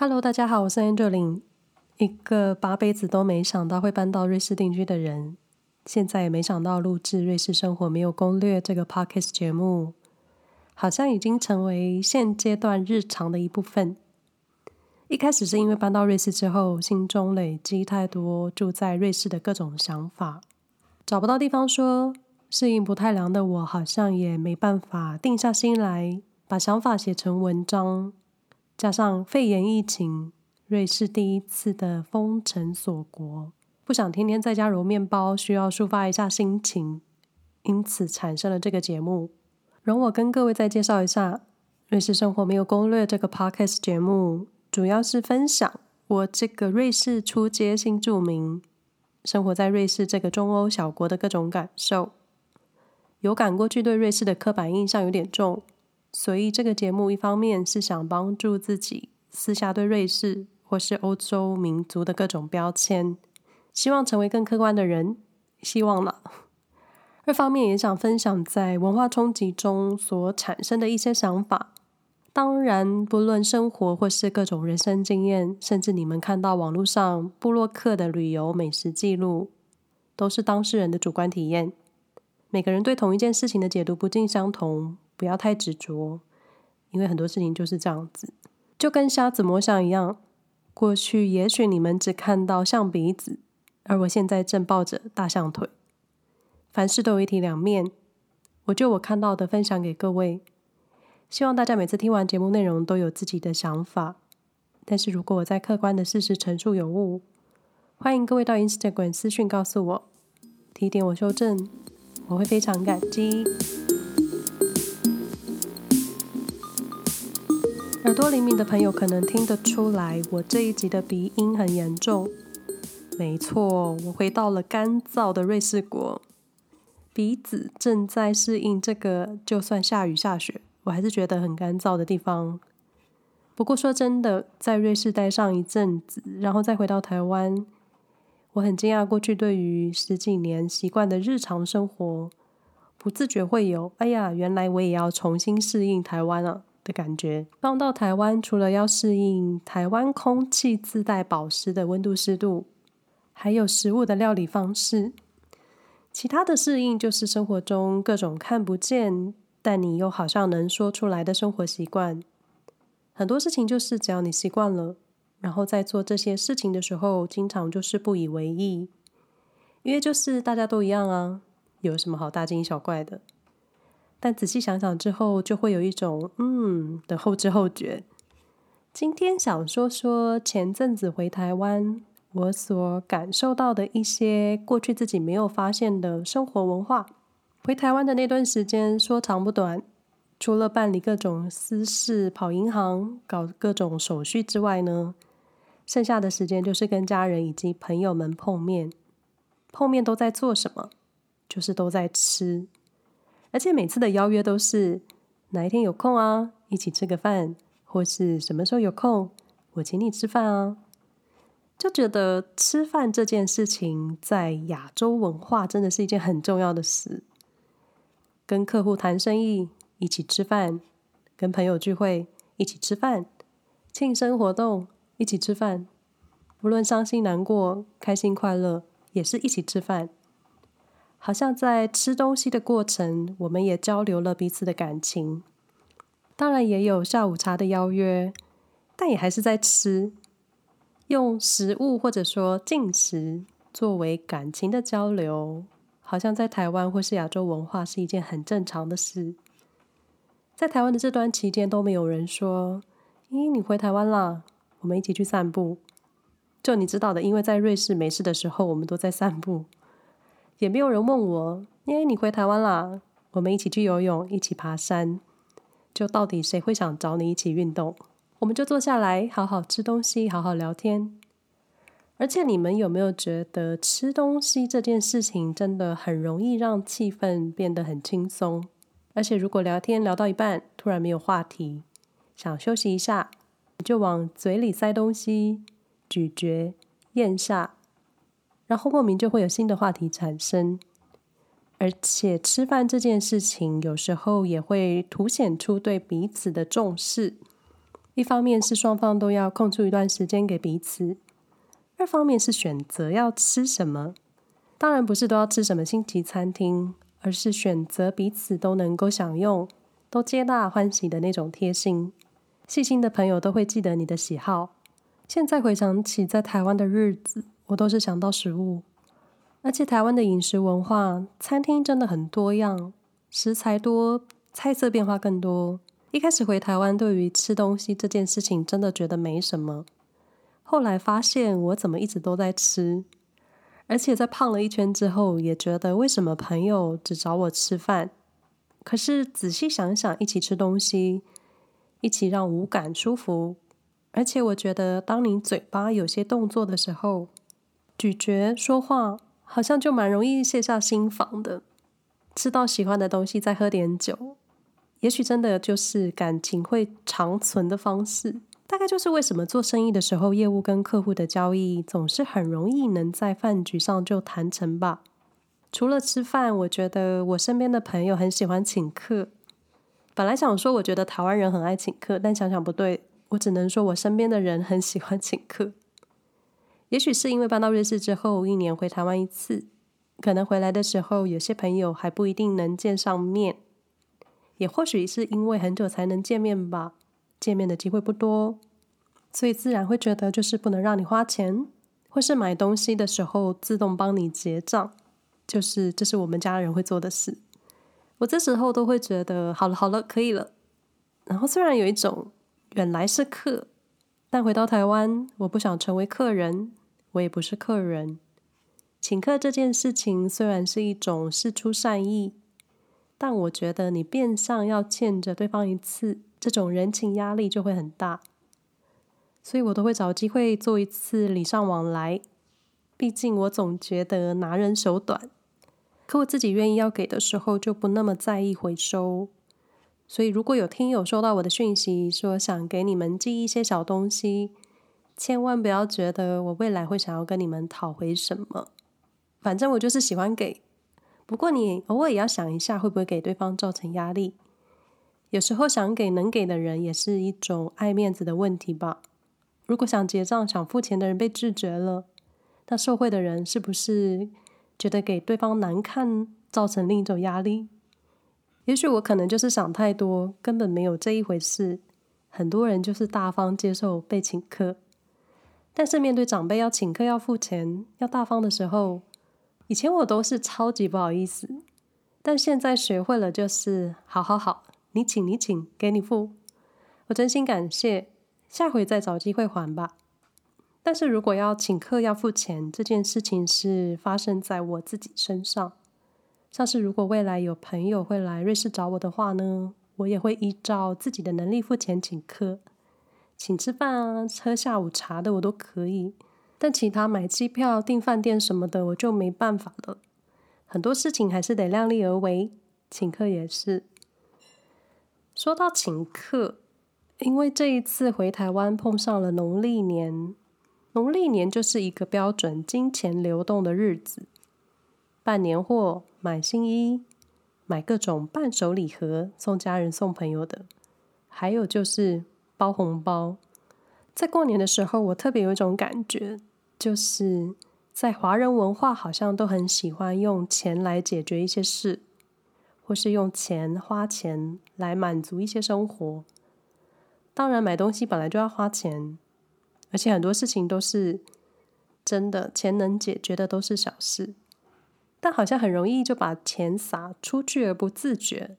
Hello，大家好，我是 Angeline，一个八辈子都没想到会搬到瑞士定居的人，现在也没想到录制《瑞士生活没有攻略》这个 Podcast 节目，好像已经成为现阶段日常的一部分。一开始是因为搬到瑞士之后，心中累积太多住在瑞士的各种想法，找不到地方说，适应不太良的我，好像也没办法定下心来，把想法写成文章。加上肺炎疫情，瑞士第一次的封城锁国，不想天天在家揉面包，需要抒发一下心情，因此产生了这个节目。容我跟各位再介绍一下，《瑞士生活没有攻略》这个 podcast 节目，主要是分享我这个瑞士初阶新住民生活在瑞士这个中欧小国的各种感受。有感过去对瑞士的刻板印象有点重。所以这个节目一方面是想帮助自己撕下对瑞士或是欧洲民族的各种标签，希望成为更客观的人，希望了。二方面也想分享在文化冲击中所产生的一些想法。当然，不论生活或是各种人生经验，甚至你们看到网络上部落客的旅游美食记录，都是当事人的主观体验。每个人对同一件事情的解读不尽相同。不要太执着，因为很多事情就是这样子，就跟瞎子摸象一样。过去也许你们只看到象鼻子，而我现在正抱着大象腿。凡事都有一体两面，我就我看到的分享给各位。希望大家每次听完节目内容都有自己的想法。但是如果我在客观的事实陈述有误，欢迎各位到 Instagram 私讯告诉我，提点我修正，我会非常感激。耳朵灵敏的朋友可能听得出来，我这一集的鼻音很严重。没错，我回到了干燥的瑞士国，鼻子正在适应这个就算下雨下雪，我还是觉得很干燥的地方。不过说真的，在瑞士待上一阵子，然后再回到台湾，我很惊讶，过去对于十几年习惯的日常生活，不自觉会有“哎呀，原来我也要重新适应台湾了”。的感觉。放到台湾，除了要适应台湾空气自带保湿的温度湿度，还有食物的料理方式，其他的适应就是生活中各种看不见，但你又好像能说出来的生活习惯。很多事情就是只要你习惯了，然后在做这些事情的时候，经常就是不以为意，因为就是大家都一样啊，有什么好大惊小怪的？但仔细想想之后，就会有一种嗯的后知后觉。今天想说说前阵子回台湾，我所感受到的一些过去自己没有发现的生活文化。回台湾的那段时间说长不短，除了办理各种私事、跑银行、搞各种手续之外呢，剩下的时间就是跟家人以及朋友们碰面。碰面都在做什么？就是都在吃。而且每次的邀约都是哪一天有空啊，一起吃个饭，或是什么时候有空，我请你吃饭啊。就觉得吃饭这件事情在亚洲文化真的是一件很重要的事。跟客户谈生意，一起吃饭；跟朋友聚会，一起吃饭；庆生活动，一起吃饭；不论伤心难过、开心快乐，也是一起吃饭。好像在吃东西的过程，我们也交流了彼此的感情。当然也有下午茶的邀约，但也还是在吃，用食物或者说进食作为感情的交流，好像在台湾或是亚洲文化是一件很正常的事。在台湾的这段期间都没有人说：“咦，你回台湾啦？我们一起去散步。”就你知道的，因为在瑞士没事的时候，我们都在散步。也没有人问我，因为你回台湾啦，我们一起去游泳，一起爬山。就到底谁会想找你一起运动？我们就坐下来，好好吃东西，好好聊天。而且你们有没有觉得吃东西这件事情真的很容易让气氛变得很轻松？而且如果聊天聊到一半，突然没有话题，想休息一下，就往嘴里塞东西，咀嚼、咽下。然后莫名就会有新的话题产生，而且吃饭这件事情有时候也会凸显出对彼此的重视，一方面是双方都要空出一段时间给彼此，二方面是选择要吃什么。当然不是都要吃什么星级餐厅，而是选择彼此都能够享用、都皆大欢喜的那种贴心。细心的朋友都会记得你的喜好。现在回想起在台湾的日子，我都是想到食物，而且台湾的饮食文化，餐厅真的很多样，食材多，菜色变化更多。一开始回台湾，对于吃东西这件事情，真的觉得没什么。后来发现我怎么一直都在吃，而且在胖了一圈之后，也觉得为什么朋友只找我吃饭，可是仔细想想，一起吃东西。一起让五感舒服，而且我觉得，当你嘴巴有些动作的时候，咀嚼、说话，好像就蛮容易卸下心防的。吃到喜欢的东西，再喝点酒，也许真的就是感情会长存的方式。大概就是为什么做生意的时候，业务跟客户的交易总是很容易能在饭局上就谈成吧。除了吃饭，我觉得我身边的朋友很喜欢请客。本来想说，我觉得台湾人很爱请客，但想想不对，我只能说我身边的人很喜欢请客。也许是因为搬到瑞士之后，一年回台湾一次，可能回来的时候有些朋友还不一定能见上面，也或许是因为很久才能见面吧，见面的机会不多，所以自然会觉得就是不能让你花钱，或是买东西的时候自动帮你结账，就是这是我们家人会做的事。我这时候都会觉得好了好了，可以了。然后虽然有一种原来是客，但回到台湾，我不想成为客人，我也不是客人。请客这件事情虽然是一种事出善意，但我觉得你变相要欠着对方一次，这种人情压力就会很大。所以我都会找机会做一次礼尚往来，毕竟我总觉得拿人手短。可我自己愿意要给的时候，就不那么在意回收。所以，如果有听友收到我的讯息，说想给你们寄一些小东西，千万不要觉得我未来会想要跟你们讨回什么。反正我就是喜欢给。不过你偶尔也要想一下，会不会给对方造成压力？有时候想给能给的人，也是一种爱面子的问题吧。如果想结账、想付钱的人被拒绝了，那受惠的人是不是？觉得给对方难看，造成另一种压力。也许我可能就是想太多，根本没有这一回事。很多人就是大方接受被请客，但是面对长辈要请客、要付钱、要大方的时候，以前我都是超级不好意思，但现在学会了，就是好好好，你请你请，给你付。我真心感谢，下回再找机会还吧。但是如果要请客要付钱这件事情是发生在我自己身上，像是如果未来有朋友会来瑞士找我的话呢，我也会依照自己的能力付钱请客，请吃饭啊、喝下午茶的我都可以，但其他买机票、订饭店什么的我就没办法了。很多事情还是得量力而为，请客也是。说到请客，因为这一次回台湾碰上了农历年。农历年就是一个标准金钱流动的日子，办年货、买新衣、买各种伴手礼盒送家人、送朋友的，还有就是包红包。在过年的时候，我特别有一种感觉，就是在华人文化好像都很喜欢用钱来解决一些事，或是用钱花钱来满足一些生活。当然，买东西本来就要花钱。而且很多事情都是真的，钱能解决的都是小事，但好像很容易就把钱撒出去而不自觉。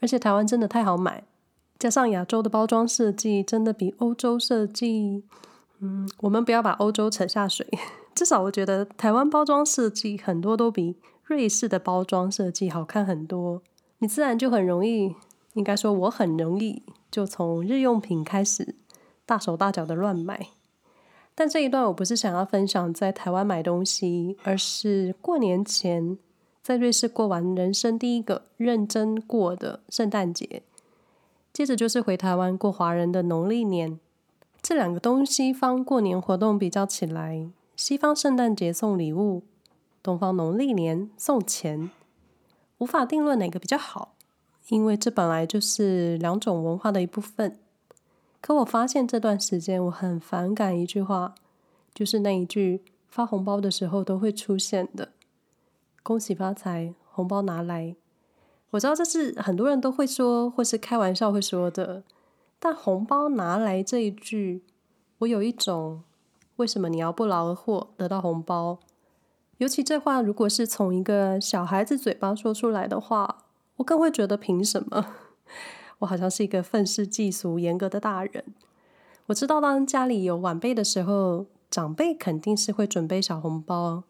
而且台湾真的太好买，加上亚洲的包装设计真的比欧洲设计……嗯，我们不要把欧洲扯下水，至少我觉得台湾包装设计很多都比瑞士的包装设计好看很多。你自然就很容易，应该说我很容易就从日用品开始。大手大脚的乱买，但这一段我不是想要分享在台湾买东西，而是过年前在瑞士过完人生第一个认真过的圣诞节，接着就是回台湾过华人的农历年。这两个东西方过年活动比较起来，西方圣诞节送礼物，东方农历年送钱，无法定论哪个比较好，因为这本来就是两种文化的一部分。可我发现这段时间我很反感一句话，就是那一句发红包的时候都会出现的“恭喜发财，红包拿来”。我知道这是很多人都会说，或是开玩笑会说的，但“红包拿来”这一句，我有一种为什么你要不劳而获得到红包？尤其这话如果是从一个小孩子嘴巴说出来的话，我更会觉得凭什么？我好像是一个愤世嫉俗、严格的大人。我知道当家里有晚辈的时候，长辈肯定是会准备小红包。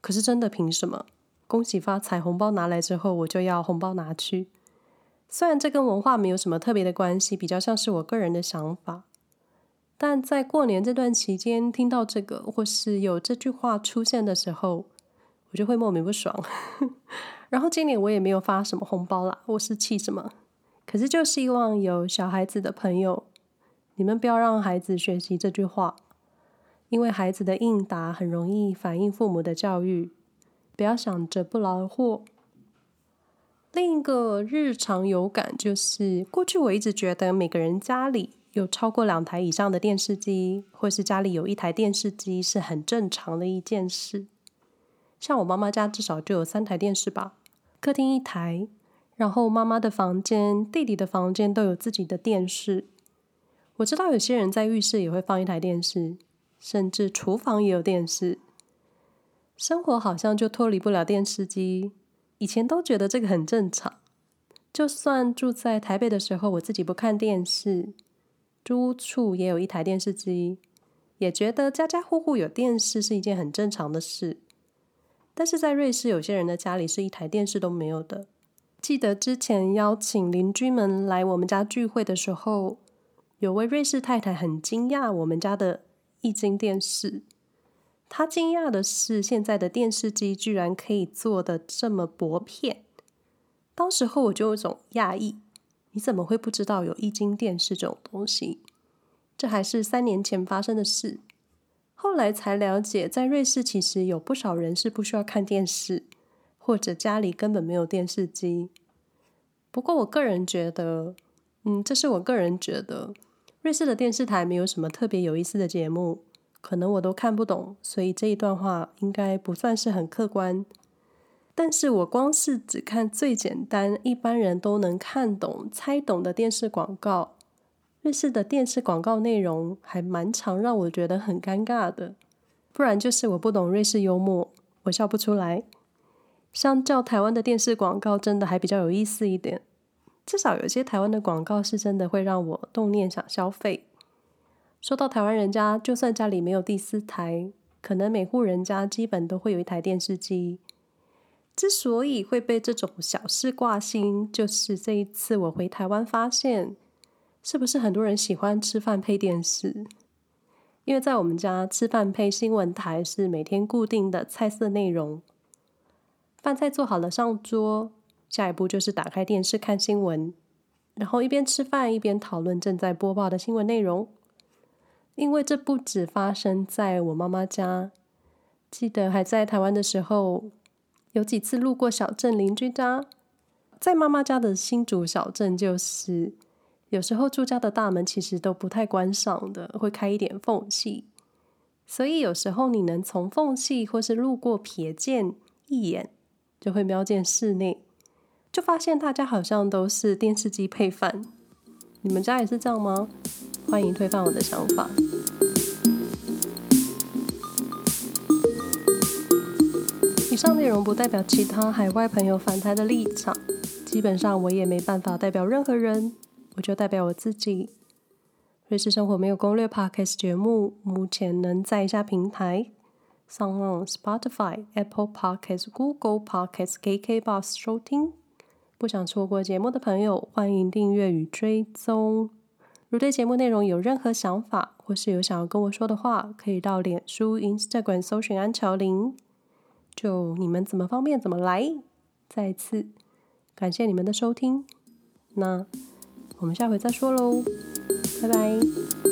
可是真的凭什么？恭喜发财，红包拿来之后，我就要红包拿去。虽然这跟文化没有什么特别的关系，比较像是我个人的想法。但在过年这段期间，听到这个或是有这句话出现的时候，我就会莫名不爽。然后今年我也没有发什么红包啦，我是气什么？可是就希望有小孩子的朋友，你们不要让孩子学习这句话，因为孩子的应答很容易反映父母的教育。不要想着不劳而获。另一个日常有感就是，过去我一直觉得每个人家里。有超过两台以上的电视机，或是家里有一台电视机是很正常的一件事。像我妈妈家至少就有三台电视吧，客厅一台，然后妈妈的房间、弟弟的房间都有自己的电视。我知道有些人在浴室也会放一台电视，甚至厨房也有电视。生活好像就脱离不了电视机。以前都觉得这个很正常，就算住在台北的时候，我自己不看电视。租屋处也有一台电视机，也觉得家家户户有电视是一件很正常的事。但是在瑞士，有些人的家里是一台电视都没有的。记得之前邀请邻居们来我们家聚会的时候，有位瑞士太太很惊讶我们家的液晶电视。他惊讶的是，现在的电视机居然可以做的这么薄片。当时候我就有种讶异。你怎么会不知道有液晶电视这种东西？这还是三年前发生的事。后来才了解，在瑞士其实有不少人是不需要看电视，或者家里根本没有电视机。不过我个人觉得，嗯，这是我个人觉得，瑞士的电视台没有什么特别有意思的节目，可能我都看不懂，所以这一段话应该不算是很客观。但是我光是只看最简单、一般人都能看懂、猜懂的电视广告，瑞士的电视广告内容还蛮常让我觉得很尴尬的。不然就是我不懂瑞士幽默，我笑不出来。相较台湾的电视广告，真的还比较有意思一点。至少有些台湾的广告是真的会让我动念想消费。说到台湾人家，就算家里没有第四台，可能每户人家基本都会有一台电视机。之所以会被这种小事挂心，就是这一次我回台湾发现，是不是很多人喜欢吃饭配电视？因为在我们家吃饭配新闻台是每天固定的菜色内容。饭菜做好了上桌，下一步就是打开电视看新闻，然后一边吃饭一边讨论正在播报的新闻内容。因为这不止发生在我妈妈家，记得还在台湾的时候。有几次路过小镇邻居家，在妈妈家的新竹小镇，就是有时候住家的大门其实都不太关上的，会开一点缝隙，所以有时候你能从缝隙或是路过瞥见一眼，就会瞄见室内，就发现大家好像都是电视机配饭。你们家也是这样吗？欢迎推翻我的想法。以上内容不代表其他海外朋友反台的立场，基本上我也没办法代表任何人，我就代表我自己。瑞士生活没有攻略 Podcast 节目，目前能在以下平台：SoundOn、Spotify、Apple Podcast、Google Podcast、KKBOX 收听。不想错过节目的朋友，欢迎订阅与追踪。如对节目内容有任何想法，或是有想要跟我说的话，可以到脸书、Instagram 搜寻安乔林。就你们怎么方便怎么来，再次感谢你们的收听，那我们下回再说喽，拜拜。